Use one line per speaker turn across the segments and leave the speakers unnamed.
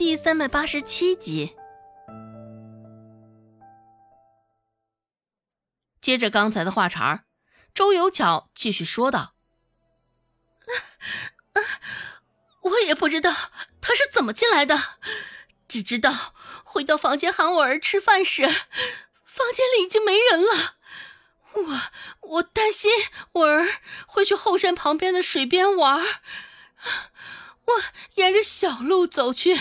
第三百八十七集。接着刚才的话茬儿，周有巧继续说道：“我也不知道他是怎么进来的，只知道回到房间喊我儿吃饭时，房间里已经没人了。我我担心我儿会去后山旁边的水边玩，我沿着小路走去，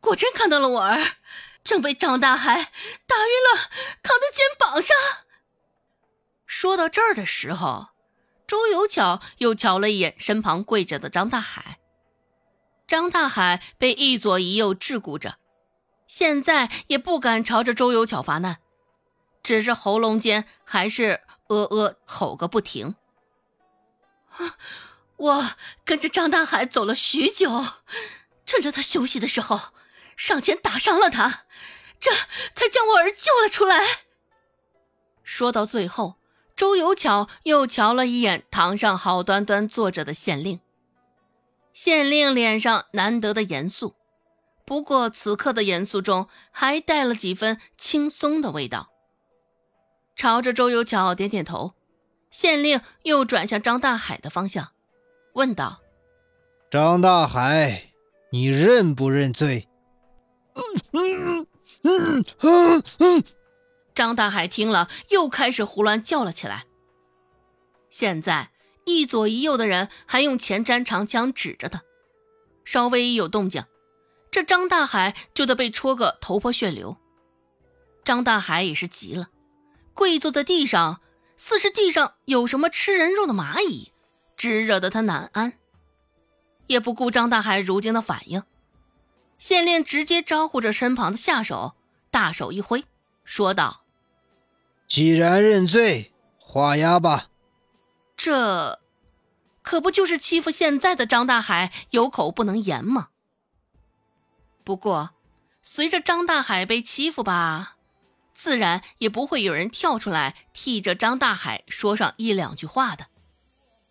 果真看到了我儿，正被张大海打晕了，扛在肩膀上。”说到这儿的时候，周有巧又瞧了一眼身旁跪着的张大海。张大海被一左一右桎梏着，现在也不敢朝着周有巧发难，只是喉咙间还是呃呃吼个不停。啊 我跟着张大海走了许久，趁着他休息的时候，上前打伤了他，这才将我儿救了出来。说到最后。周有巧又瞧了一眼堂上好端端坐着的县令，县令脸上难得的严肃，不过此刻的严肃中还带了几分轻松的味道。朝着周有巧点点头，县令又转向张大海的方向，问道：“
张大海，你认不认罪？”嗯
嗯嗯嗯。张大海听了，又开始胡乱叫了起来。现在一左一右的人还用前瞻长枪指着他，稍微一有动静，这张大海就得被戳个头破血流。张大海也是急了，跪坐在地上，似是地上有什么吃人肉的蚂蚁，直惹得他难安。也不顾张大海如今的反应，县令直接招呼着身旁的下手，大手一挥，说道。
既然认罪，画押吧。
这可不就是欺负现在的张大海有口不能言吗？不过，随着张大海被欺负吧，自然也不会有人跳出来替着张大海说上一两句话的。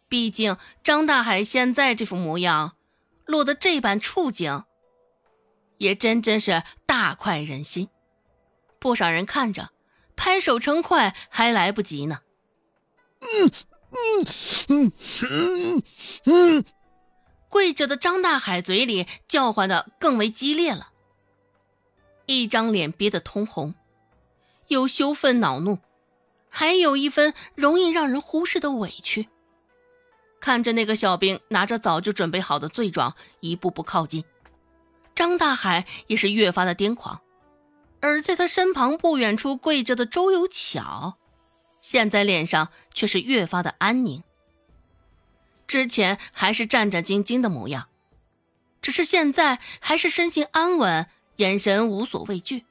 毕竟张大海现在这副模样，落得这般处境，也真真是大快人心。不少人看着。拍手称快还来不及呢。嗯嗯嗯。嗯。嗯，跪着的张大海嘴里叫唤的更为激烈了，一张脸憋得通红，有羞愤恼怒，还有一分容易让人忽视的委屈。看着那个小兵拿着早就准备好的罪状一步步靠近，张大海也是越发的癫狂。而在他身旁不远处跪着的周有巧，现在脸上却是越发的安宁。之前还是战战兢兢的模样，只是现在还是身形安稳，眼神无所畏惧。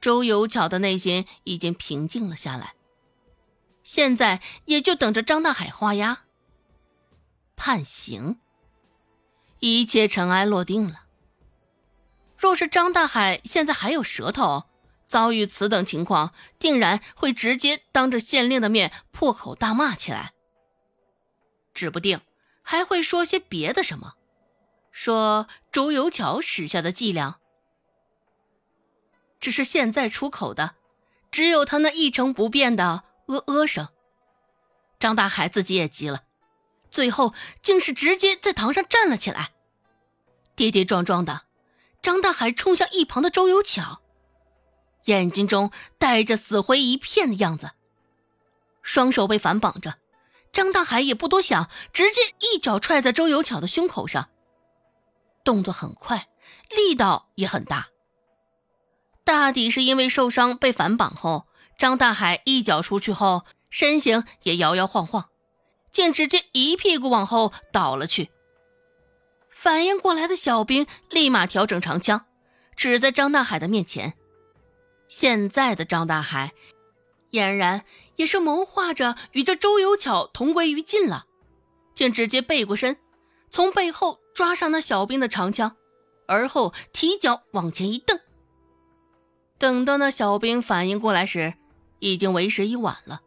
周有巧的内心已经平静了下来，现在也就等着张大海画押、判刑，一切尘埃落定了。若是张大海现在还有舌头，遭遇此等情况，定然会直接当着县令的面破口大骂起来。指不定还会说些别的什么，说周有巧使下的伎俩。只是现在出口的，只有他那一成不变的呃呃声。张大海自己也急了，最后竟是直接在堂上站了起来，跌跌撞撞的。张大海冲向一旁的周有巧，眼睛中带着死灰一片的样子，双手被反绑着。张大海也不多想，直接一脚踹在周有巧的胸口上，动作很快，力道也很大。大抵是因为受伤被反绑后，张大海一脚出去后，身形也摇摇晃晃，竟直接一屁股往后倒了去。反应过来的小兵立马调整长枪，指在张大海的面前。现在的张大海，俨然也是谋划着与这周有巧同归于尽了，竟直接背过身，从背后抓上那小兵的长枪，而后提脚往前一蹬。等到那小兵反应过来时，已经为时已晚了，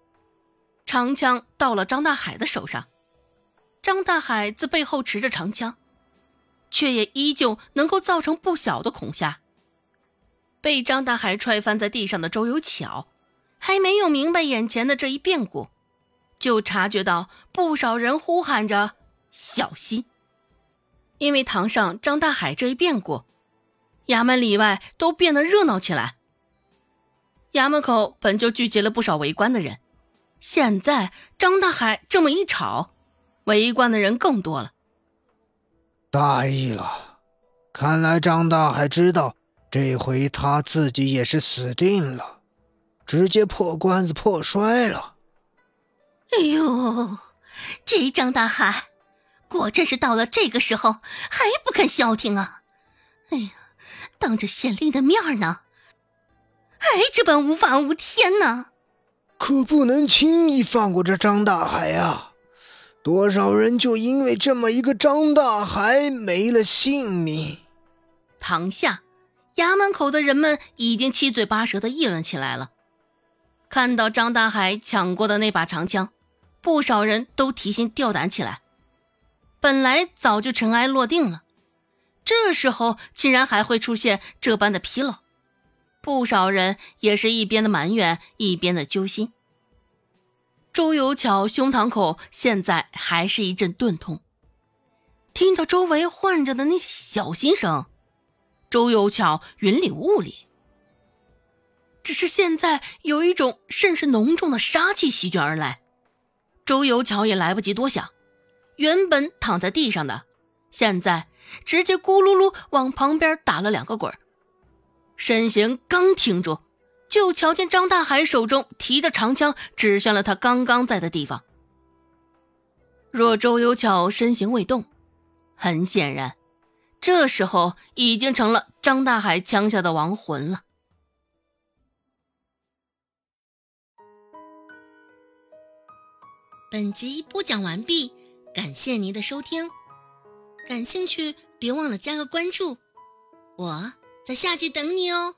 长枪到了张大海的手上。张大海自背后持着长枪。却也依旧能够造成不小的恐吓。被张大海踹翻在地上的周有巧，还没有明白眼前的这一变故，就察觉到不少人呼喊着“小心”。因为堂上张大海这一变故，衙门里外都变得热闹起来。衙门口本就聚集了不少围观的人，现在张大海这么一吵，围观的人更多了。
大意了，看来张大海知道这回他自己也是死定了，直接破罐子破摔了。
哎呦，这张大海！果真是到了这个时候还不肯消停啊！哎呀，当着县令的面呢，还这般无法无天呢！
可不能轻易放过这张大海啊！多少人就因为这么一个张大海没了性命。
堂下，衙门口的人们已经七嘴八舌的议论起来了。看到张大海抢过的那把长枪，不少人都提心吊胆起来。本来早就尘埃落定了，这时候竟然还会出现这般的纰漏，不少人也是一边的埋怨，一边的揪心。周有巧胸膛口现在还是一阵钝痛，听到周围唤着的那些小心声，周有巧云里雾里。只是现在有一种甚是浓重的杀气席卷而来，周有巧也来不及多想。原本躺在地上的，现在直接咕噜噜往旁边打了两个滚身形刚停住，就瞧见张大海手中提着长枪指向了他刚刚在的地方。若周有巧身形未动，很显然，这时候已经成了张大海枪下的亡魂了。
本集播讲完毕。感谢您的收听，感兴趣别忘了加个关注，我在下集等你哦。